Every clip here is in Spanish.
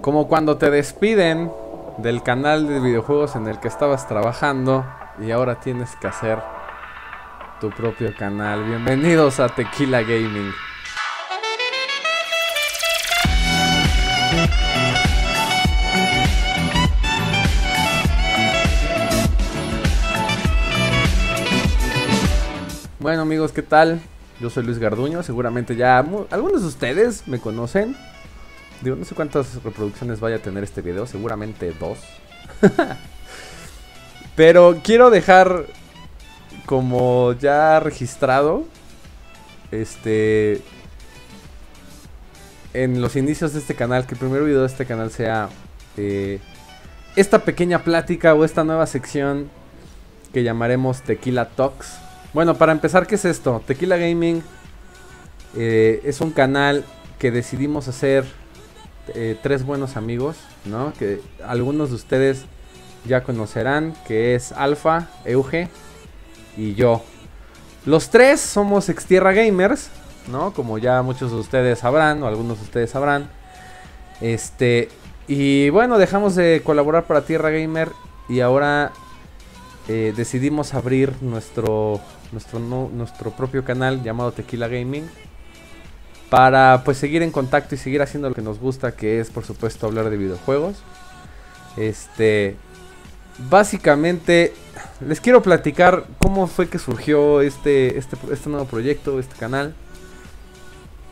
Como cuando te despiden del canal de videojuegos en el que estabas trabajando y ahora tienes que hacer tu propio canal. Bienvenidos a Tequila Gaming. Bueno amigos, ¿qué tal? Yo soy Luis Garduño, seguramente ya algunos de ustedes me conocen. Digo, no sé cuántas reproducciones vaya a tener este video, seguramente dos. Pero quiero dejar como ya registrado este en los inicios de este canal que el primer video de este canal sea eh, esta pequeña plática o esta nueva sección que llamaremos Tequila Talks. Bueno, para empezar, ¿qué es esto? Tequila Gaming eh, es un canal que decidimos hacer eh, tres buenos amigos, ¿no? Que algunos de ustedes ya conocerán, que es Alfa, Euge y yo. Los tres somos Extierra Gamers, ¿no? Como ya muchos de ustedes sabrán, o algunos de ustedes sabrán. Este, y bueno, dejamos de colaborar para Tierra Gamer y ahora eh, decidimos abrir nuestro, nuestro, nuestro propio canal llamado Tequila Gaming para pues seguir en contacto y seguir haciendo lo que nos gusta, que es por supuesto hablar de videojuegos. Este, básicamente les quiero platicar cómo fue que surgió este, este, este nuevo proyecto, este canal.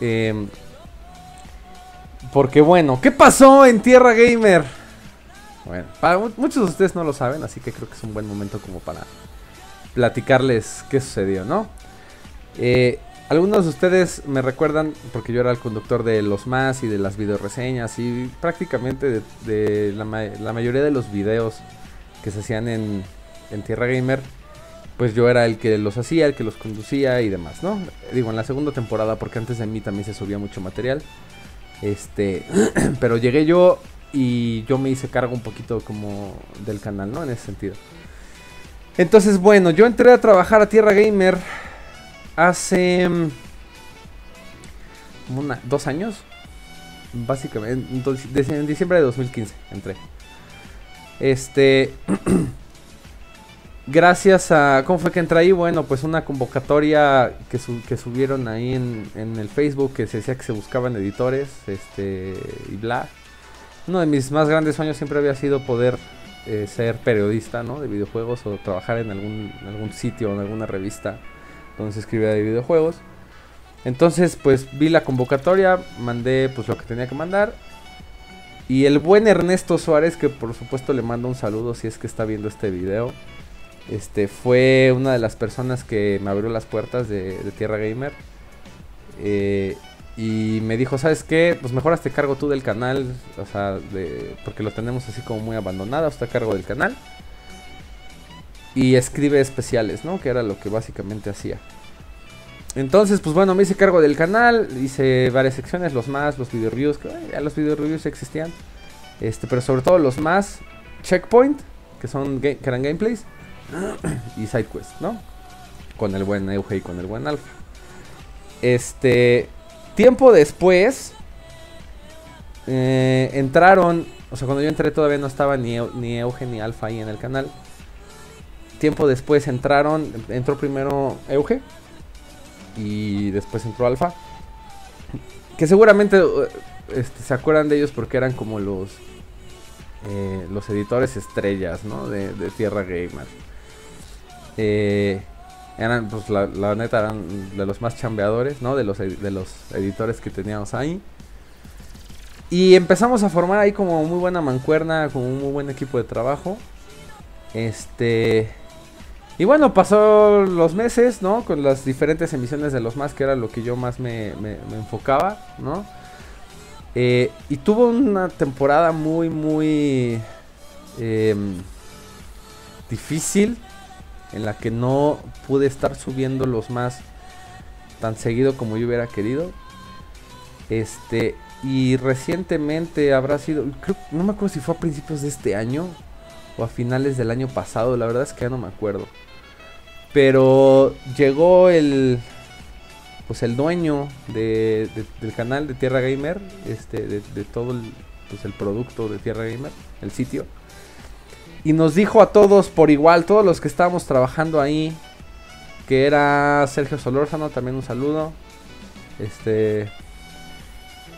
Em, porque bueno, ¿qué pasó en Tierra Gamer? Bueno, para muchos de ustedes no lo saben, así que creo que es un buen momento como para platicarles qué sucedió, ¿no? Eh, algunos de ustedes me recuerdan, porque yo era el conductor de los más y de las videoreseñas y prácticamente de, la, mayoría de los videos que se hacían en, Tierra Gamer, pues yo era el que los hacía, el que los conducía y demás, ¿no? Digo, en la segunda temporada, porque antes de mí también se subía mucho material. Este, pero llegué yo y yo me hice cargo un poquito como del canal, ¿no? En ese sentido. Entonces, bueno, yo entré a trabajar a Tierra Gamer hace mm, dos años, básicamente, en diciembre de 2015 entré. Este, gracias a, ¿cómo fue que entré ahí? Bueno, pues una convocatoria que, subieron ahí en, en, el Facebook que se decía que se buscaban editores, este, y bla. Uno de mis más grandes sueños siempre había sido poder eh, ser periodista, ¿no? De videojuegos o trabajar en algún, en algún sitio en alguna revista se escribía de videojuegos. Entonces, pues vi la convocatoria, mandé pues lo que tenía que mandar. Y el buen Ernesto Suárez, que por supuesto le mando un saludo si es que está viendo este video. Este fue una de las personas que me abrió las puertas de, Tierra Gamer. Eh, y me dijo, ¿sabes qué? Pues mejor hazte cargo tú del canal. O sea, porque lo tenemos así como muy abandonado. Está a cargo del canal y escribe especiales, ¿no? Que era lo que básicamente hacía. Entonces, pues bueno, me hice cargo del canal, hice varias secciones, los más, los video reviews, que ya los video reviews existían. Este, pero sobre todo los más, Checkpoint, que son que eran gameplays, y SideQuest, ¿no? Con el buen Euge y con el buen Alpha. Este, tiempo después, eh, entraron, o sea, cuando yo entré todavía no estaba ni, ni Euge ni Alpha ahí en el canal. Tiempo después entraron, entró primero Euge y después entró Alfa. Que seguramente uh, este, se acuerdan de ellos porque eran como los eh, los editores estrellas, ¿no? De, Tierra Gamer. Eh, eran, pues la, neta, eran de los más chambeadores, ¿no? De los, de los editores que teníamos ahí. Y empezamos a formar ahí como muy buena mancuerna, como un muy buen equipo de trabajo. Este. Y bueno, pasó los meses, ¿no? Con las diferentes emisiones de los más, que era lo que yo más me, enfocaba, ¿no? Eh, y tuvo una temporada muy, muy em, difícil en la que no pude estar subiendo los más tan seguido como yo hubiera querido. Este, y recientemente habrá sido, creo, no me acuerdo si fue a principios de este año o a finales del año pasado, la verdad es que ya no me acuerdo. Pero llegó el pues el dueño de, del canal de Tierra Gamer, este, de, todo el, pues, el producto de Tierra Gamer, el sitio. Y nos dijo a todos por igual, todos los que estábamos trabajando ahí, que era Sergio Solórzano, también un saludo. Este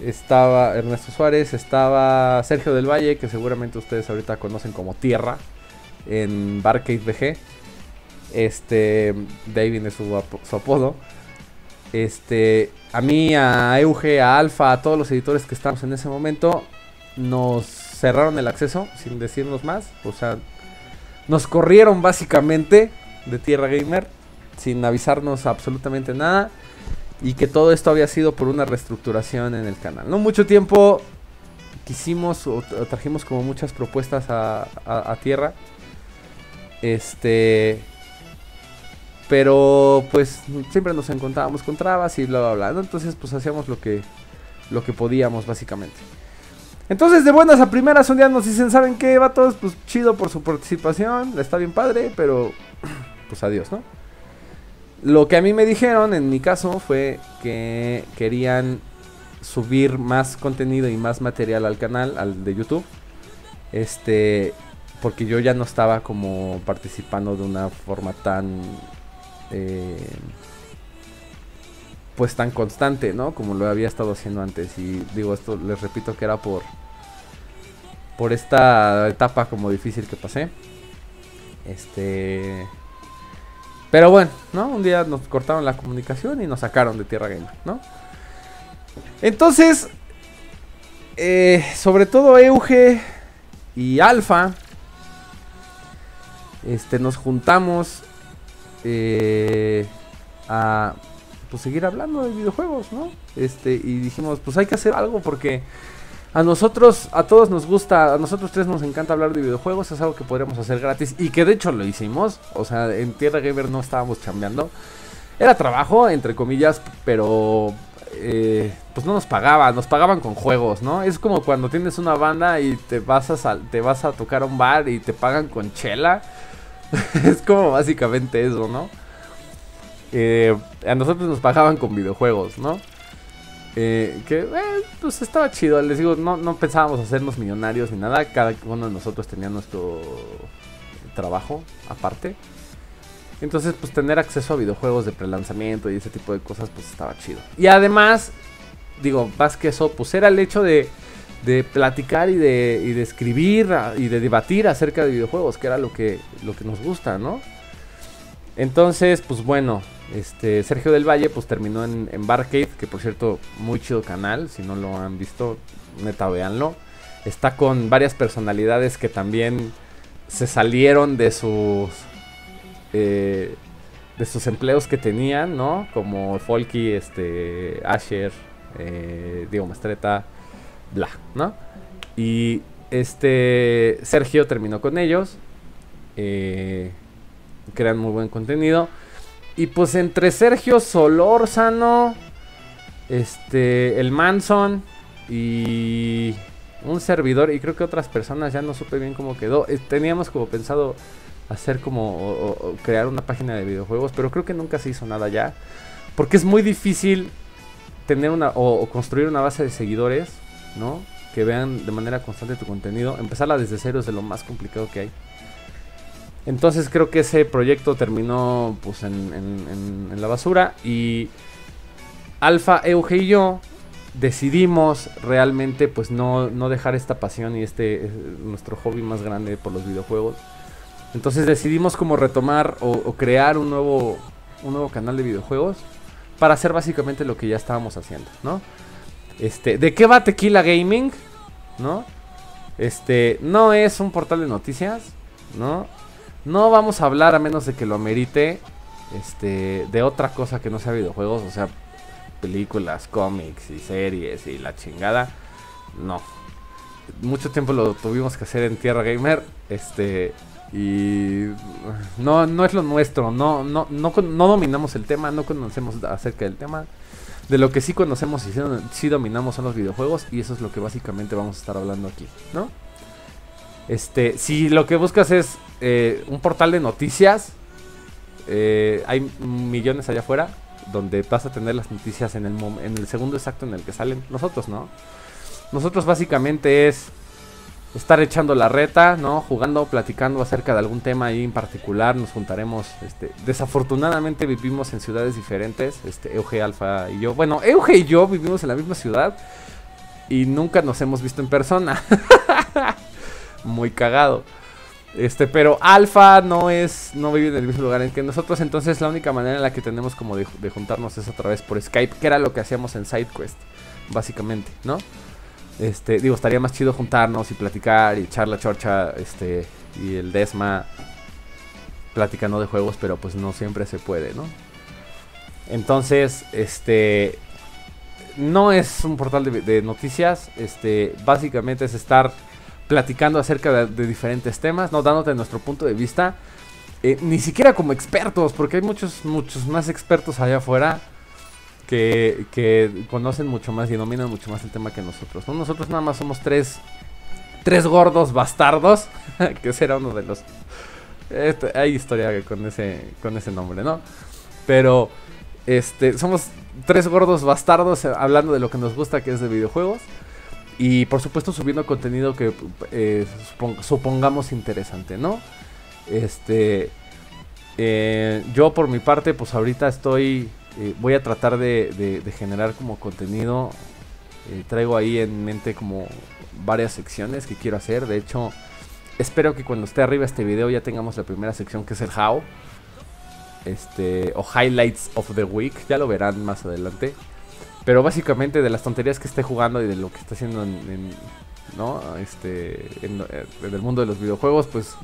estaba Ernesto Suárez, estaba Sergio del Valle, que seguramente ustedes ahorita conocen como Tierra en Barcade VG. Este, David es su, su, apodo. Este, a mí, a Euge, a Alfa, a todos los editores que estamos en ese momento, nos cerraron el acceso sin decirnos más. O sea, nos corrieron básicamente de Tierra Gamer sin avisarnos absolutamente nada. Y que todo esto había sido por una reestructuración en el canal. No mucho tiempo quisimos o, trajimos como muchas propuestas a, Tierra. Este. Pero pues siempre nos encontrábamos con trabas y bla bla bla. ¿no? Entonces pues hacíamos lo que, lo que podíamos básicamente. Entonces de buenas a primeras un día nos dicen, ¿saben qué, vatos? Pues chido por su participación, está bien padre, pero pues adiós, ¿no? Lo que a mí me dijeron en mi caso fue que querían subir más contenido y más material al canal, al de YouTube. Este, porque yo ya no estaba como participando de una forma tan eh, pues tan constante, ¿no? Como lo había estado haciendo antes. Y digo, esto les repito que era por por esta etapa como difícil que pasé. Este pero bueno, ¿no? Un día nos cortaron la comunicación y nos sacaron de Tierra Gamer, ¿no? Entonces, eh, sobre todo Euge y Alfa, este, nos juntamos eh, a pues, seguir hablando de videojuegos, ¿no? Este, y dijimos, pues hay que hacer algo porque a nosotros, a todos nos gusta, a nosotros tres nos encanta hablar de videojuegos, es algo que podríamos hacer gratis y que de hecho lo hicimos, o sea, en Tierra Gamer no estábamos chambeando. Era trabajo, entre comillas, pero eh, pues no nos pagaban, nos pagaban con juegos, ¿no? Es como cuando tienes una banda y te vas a, te vas a tocar a un bar y te pagan con chela. es como básicamente eso, ¿no? Eh, a nosotros nos pagaban con videojuegos, ¿no? Eh, que eh, pues estaba chido. Les digo, no, no pensábamos hacernos millonarios ni nada. Cada uno de nosotros tenía nuestro trabajo aparte. Entonces, pues tener acceso a videojuegos de prelanzamiento y ese tipo de cosas, pues estaba chido. Y además, digo, más que eso, pues era el hecho de, de platicar y de, y de escribir y de debatir acerca de videojuegos, que era lo que, lo que nos gusta, ¿no? Entonces, pues bueno, este Sergio del Valle pues terminó en, en Barcade, que por cierto, muy chido canal, si no lo han visto, neta véanlo. Está con varias personalidades que también se salieron de sus eh, de sus empleos que tenían, ¿no? Como Folky, este, Asher, eh, Diego Mastreta, bla, ¿no? Y este Sergio terminó con ellos. Eh, crean muy buen contenido. Y pues entre Sergio Solórzano, este, el Manson y un servidor y creo que otras personas ya no supe bien cómo quedó. Eh, teníamos como pensado hacer como o, crear una página de videojuegos, pero creo que nunca se hizo nada ya, porque es muy difícil tener una o, construir una base de seguidores, ¿no? Que vean de manera constante tu contenido. Empezarla desde cero es de lo más complicado que hay. Entonces creo que ese proyecto terminó pues en, la basura y Alfa, Euge y yo decidimos realmente pues no, dejar esta pasión y este nuestro hobby más grande por los videojuegos. Entonces decidimos como retomar o, crear un nuevo, un nuevo canal de videojuegos para hacer básicamente lo que ya estábamos haciendo, ¿no? Este, ¿de qué va Tequila Gaming? ¿No? Este, no es un portal de noticias, ¿no? No vamos a hablar a menos de que lo amerite este de otra cosa que no sea videojuegos, o sea, películas, cómics y series y la chingada. No. Mucho tiempo lo tuvimos que hacer en Tierra Gamer, este y no no es lo nuestro, no no no no dominamos el tema, no conocemos acerca del tema. De lo que sí conocemos y sí dominamos son los videojuegos y eso es lo que básicamente vamos a estar hablando aquí, ¿no? Este, si lo que buscas es eh, un portal de noticias, eh, hay millones allá afuera donde vas a tener las noticias en el, en el segundo exacto en el que salen nosotros, ¿no? Nosotros básicamente es estar echando la reta, ¿no? Jugando, platicando acerca de algún tema ahí en particular. Nos juntaremos. Este, desafortunadamente vivimos en ciudades diferentes. Este, Euge, Alfa y yo. Bueno, Euge y yo vivimos en la misma ciudad. Y nunca nos hemos visto en persona. Muy cagado. Este, pero Alfa no es, no vive en el mismo lugar en que nosotros, entonces la única manera en la que tenemos como de, juntarnos es otra vez por Skype, que era lo que hacíamos en SideQuest, básicamente, ¿no? Este, digo, estaría más chido juntarnos y platicar y echar la chorcha, este, y el Desma platicando de juegos, pero pues no siempre se puede, ¿no? Entonces, este, no es un portal de, de noticias, este, básicamente es estar platicando acerca de, diferentes temas, ¿no? Dándote nuestro punto de vista. Eh, ni siquiera como expertos, porque hay muchos, muchos más expertos allá afuera que, que, conocen mucho más y dominan mucho más el tema que nosotros. ¿no? Nosotros nada más somos tres, tres gordos bastardos, que será uno de los... Este, hay historia con ese, con ese nombre, ¿no? Pero este, somos tres gordos bastardos hablando de lo que nos gusta, que es de videojuegos. Y por supuesto subiendo contenido que eh, supongamos interesante, ¿no? Este, eh, yo por mi parte, pues ahorita estoy, eh, voy a tratar de, generar como contenido. traigo ahí en mente como varias secciones que quiero hacer. De hecho, espero que cuando esté arriba este video ya tengamos la primera sección que es el How. Este, o Highlights of the Week, ya lo verán más adelante. Pero básicamente de las tonterías que esté jugando y de lo que está haciendo en, ¿no? este, en, el mundo de los videojuegos, pues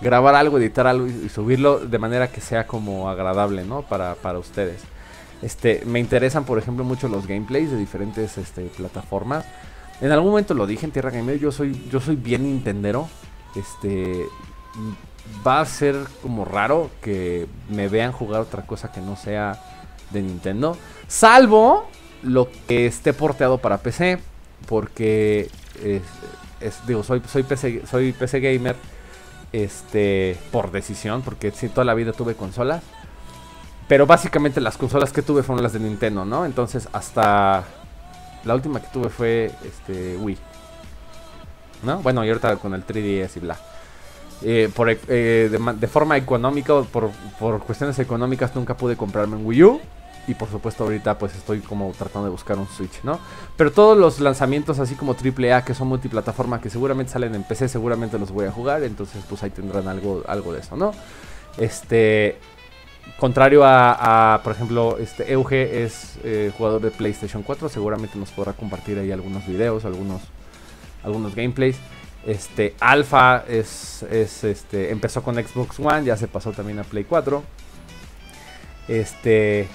grabar algo, editar algo y, subirlo de manera que sea como agradable, ¿no? Para, para ustedes. Este, me interesan, por ejemplo, mucho los gameplays de diferentes este, plataformas. En algún momento lo dije en Tierra Gamer, yo soy, yo soy bien Nintendero. Este, va a ser como raro que me vean jugar otra cosa que no sea de Nintendo. Salvo lo que esté porteado para PC. Porque es, digo, soy, soy, PC, soy PC gamer. Este. Por decisión. Porque sí, toda la vida tuve consolas. Pero básicamente las consolas que tuve fueron las de Nintendo, ¿no? Entonces hasta. La última que tuve fue este Wii. ¿No? Bueno, y ahorita con el 3DS y bla. Eh, por, eh, de, forma económica, por, por cuestiones económicas, nunca pude comprarme un Wii U. Y por supuesto ahorita pues estoy como tratando de buscar un Switch, ¿no? Pero todos los lanzamientos así como AAA que son multiplataforma que seguramente salen en PC, seguramente los voy a jugar. Entonces pues ahí tendrán algo, algo de eso, ¿no? Este... Contrario a, por ejemplo, este Euge es eh, jugador de PlayStation 4, seguramente nos podrá compartir ahí algunos videos, algunos, algunos gameplays. Este Alpha es, es, este, empezó con Xbox One, ya se pasó también a Play 4. Este,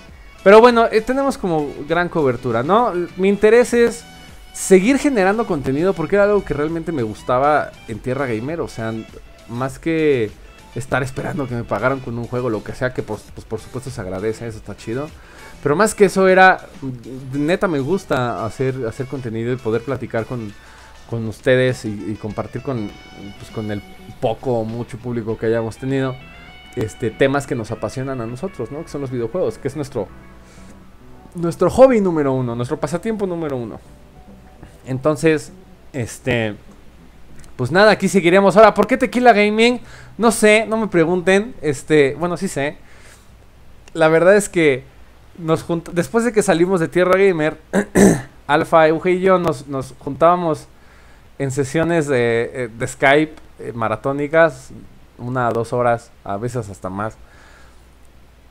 pero bueno, eh, tenemos como gran cobertura, ¿no? Mi interés es seguir generando contenido porque era algo que realmente me gustaba en Tierra Gamer. O sea, más que estar esperando que me pagaran con un juego, lo que sea, que pues, por supuesto se agradece, eso está chido. Pero más que eso era, neta me gusta hacer, hacer contenido y poder platicar con, con ustedes y, compartir con, pues, con el poco o mucho público que hayamos tenido este, temas que nos apasionan a nosotros, ¿no? Que son los videojuegos, que es nuestro, nuestro hobby número uno, nuestro pasatiempo número uno. Entonces, este, pues nada, aquí seguiremos. Ahora, ¿por qué Tequila Gaming? No sé, no me pregunten. Este, bueno, sí sé. La verdad es que después de que salimos de Tierra Gamer, Alfa, Euge y yo nos, nos juntábamos en sesiones de, eh, de Skype eh, maratónicas una, dos horas, a veces hasta más.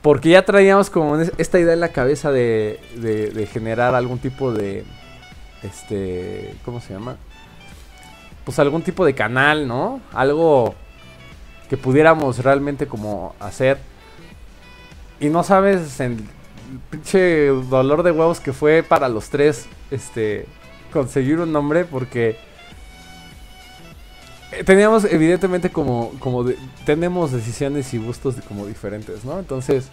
Porque ya traíamos como esta idea en la cabeza de, de, generar algún tipo de, este, ¿cómo se llama? Pues algún tipo de canal, ¿no? Algo que pudiéramos realmente como hacer. Y no sabes el pinche dolor de huevos que fue para los tres, este, conseguir un nombre porque teníamos evidentemente como, como tenemos decisiones y gustos como diferentes, ¿no? Entonces,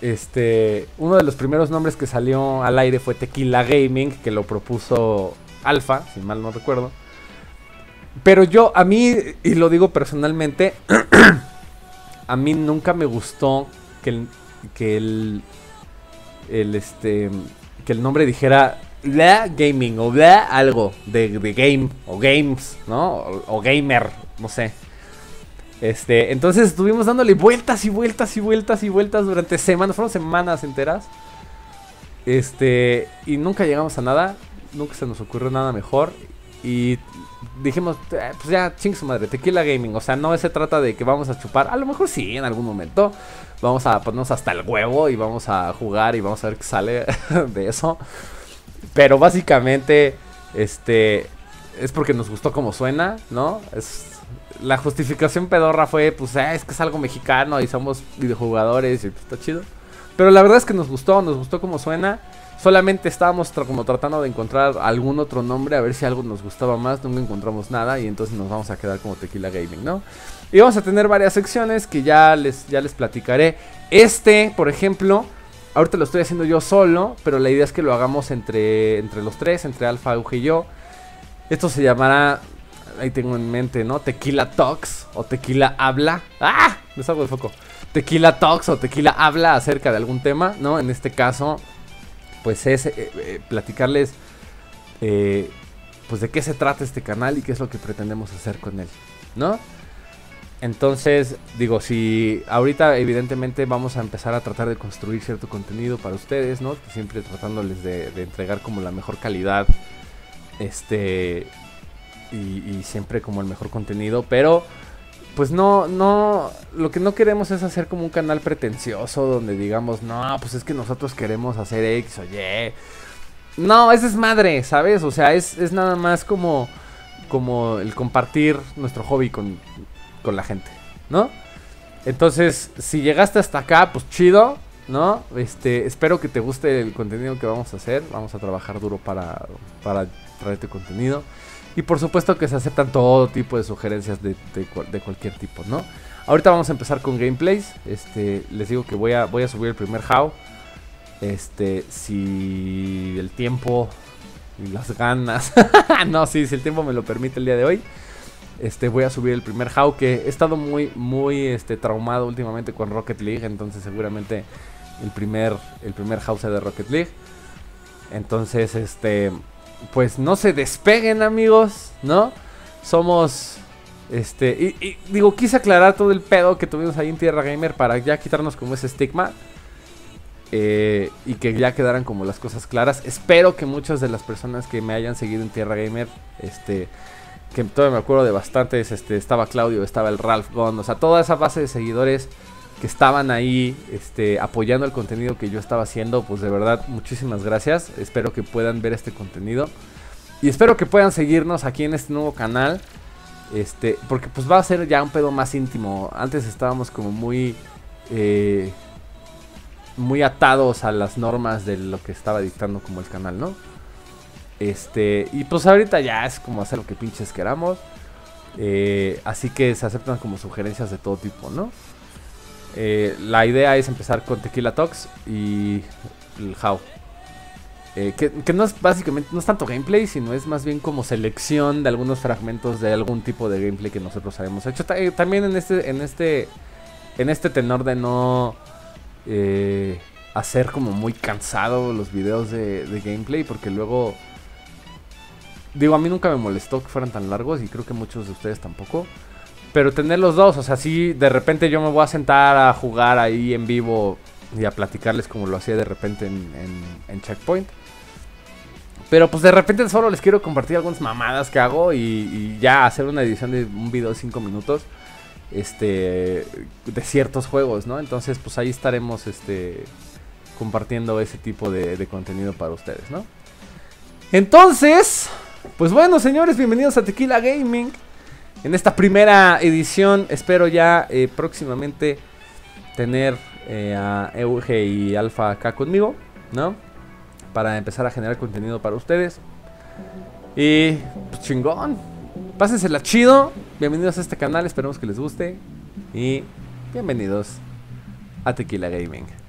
este, uno de los primeros nombres que salió al aire fue Tequila Gaming, que lo propuso Alfa, si mal no recuerdo. Pero yo, a mí, y lo digo personalmente, a mí nunca me gustó que el, que el, el, este, que el nombre dijera la gaming o la algo de, de game o games, ¿no? O, gamer, no sé. Este, entonces estuvimos dándole vueltas y vueltas y vueltas y vueltas durante semanas, fueron semanas enteras. Este, y nunca llegamos a nada, nunca se nos ocurrió nada mejor. Y dijimos, eh, pues ya, ching su madre, tequila gaming. O sea, no se trata de que vamos a chupar. A lo mejor sí, en algún momento. Vamos a ponernos hasta el huevo y vamos a jugar y vamos a ver qué sale de eso. Pero básicamente, este, es porque nos gustó como suena, ¿no? Es, la justificación pedorra fue, pues, eh, es que es algo mexicano y somos videojugadores y pues, está chido. Pero la verdad es que nos gustó, nos gustó como suena. Solamente estábamos como tratando de encontrar algún otro nombre, a ver si algo nos gustaba más. Nunca encontramos nada y entonces nos vamos a quedar como Tequila Gaming, ¿no? Y vamos a tener varias secciones que ya les, ya les platicaré. Este, por ejemplo, ahorita lo estoy haciendo yo solo, pero la idea es que lo hagamos entre, entre los tres, entre Alfa, Euge y yo. Esto se llamará, ahí tengo en mente, ¿no? Tequila Talks o Tequila Habla. ¡Ah! Me salgo de foco. Tequila Talks o Tequila Habla acerca de algún tema, ¿no? En este caso, pues es eh, eh, platicarles, eh, pues de qué se trata este canal y qué es lo que pretendemos hacer con él, ¿no? Entonces, digo, si ahorita evidentemente vamos a empezar a tratar de construir cierto contenido para ustedes, ¿no? Siempre tratándoles de, entregar como la mejor calidad, este, y, y, siempre como el mejor contenido, pero pues no, no, lo que no queremos es hacer como un canal pretencioso donde digamos, no, pues es que nosotros queremos hacer X o Y. No, esa es madre, ¿sabes? O sea, es, es nada más como, como el compartir nuestro hobby con, con la gente, ¿no? Entonces, si llegaste hasta acá, pues chido, ¿no? Este, espero que te guste el contenido que vamos a hacer. Vamos a trabajar duro para, para traerte contenido. Y por supuesto que se aceptan todo tipo de sugerencias de, de, de, cualquier tipo, ¿no? Ahorita vamos a empezar con gameplays. Este, les digo que voy a, voy a subir el primer how. Este, si el tiempo y las ganas. no, sí, si el tiempo me lo permite el día de hoy. Este, voy a subir el primer how que he estado muy, muy este, traumado últimamente con Rocket League. Entonces seguramente el primer, el primer sea de Rocket League. Entonces, este pues no se despeguen amigos, ¿no? Somos, este, y, y, digo, quise aclarar todo el pedo que tuvimos ahí en Tierra Gamer para ya quitarnos como ese estigma. Eh, y que ya quedaran como las cosas claras. Espero que muchas de las personas que me hayan seguido en Tierra Gamer, este, que todavía me acuerdo de bastantes, este, estaba Claudio, estaba el Ralph Gond, o sea, toda esa base de seguidores que estaban ahí este, apoyando el contenido que yo estaba haciendo, pues de verdad muchísimas gracias. Espero que puedan ver este contenido. Y espero que puedan seguirnos aquí en este nuevo canal. Este, porque pues va a ser ya un pedo más íntimo. Antes estábamos como muy... Eh, muy atados a las normas de lo que estaba dictando como el canal, ¿no? Este, y pues ahorita ya es como hacer lo que pinches queramos. Eh, así que se aceptan como sugerencias de todo tipo, ¿no? Eh, la idea es empezar con Tequila Talks y el How. Eh, que, que, no es básicamente, no es tanto gameplay, sino es más bien como selección de algunos fragmentos de algún tipo de gameplay que nosotros habíamos hecho. También en este, en este, en este tenor de no hacer como muy cansado los videos de, de gameplay, porque luego, digo, a mí nunca me molestó que fueran tan largos y creo que muchos de ustedes tampoco. Pero tener los dos, o sea, si de repente yo me voy a sentar a jugar ahí en vivo y a platicarles como lo hacía de repente en, en, Checkpoint. Pero pues de repente solo les quiero compartir algunas mamadas que hago y, ya hacer una edición de un video de 5 minutos este de ciertos juegos, ¿no? Entonces pues ahí estaremos este compartiendo ese tipo de contenido para ustedes, ¿no? Entonces, pues bueno señores, bienvenidos a Tequila Gaming en esta primera edición. Espero ya eh, próximamente tener eh, a Euge y Alfa acá conmigo, ¿no? Para empezar a generar contenido para ustedes. Y pues chingón. Pásensela chido. Bienvenidos a este canal, esperemos que les guste. Y bienvenidos a Tequila Gaming.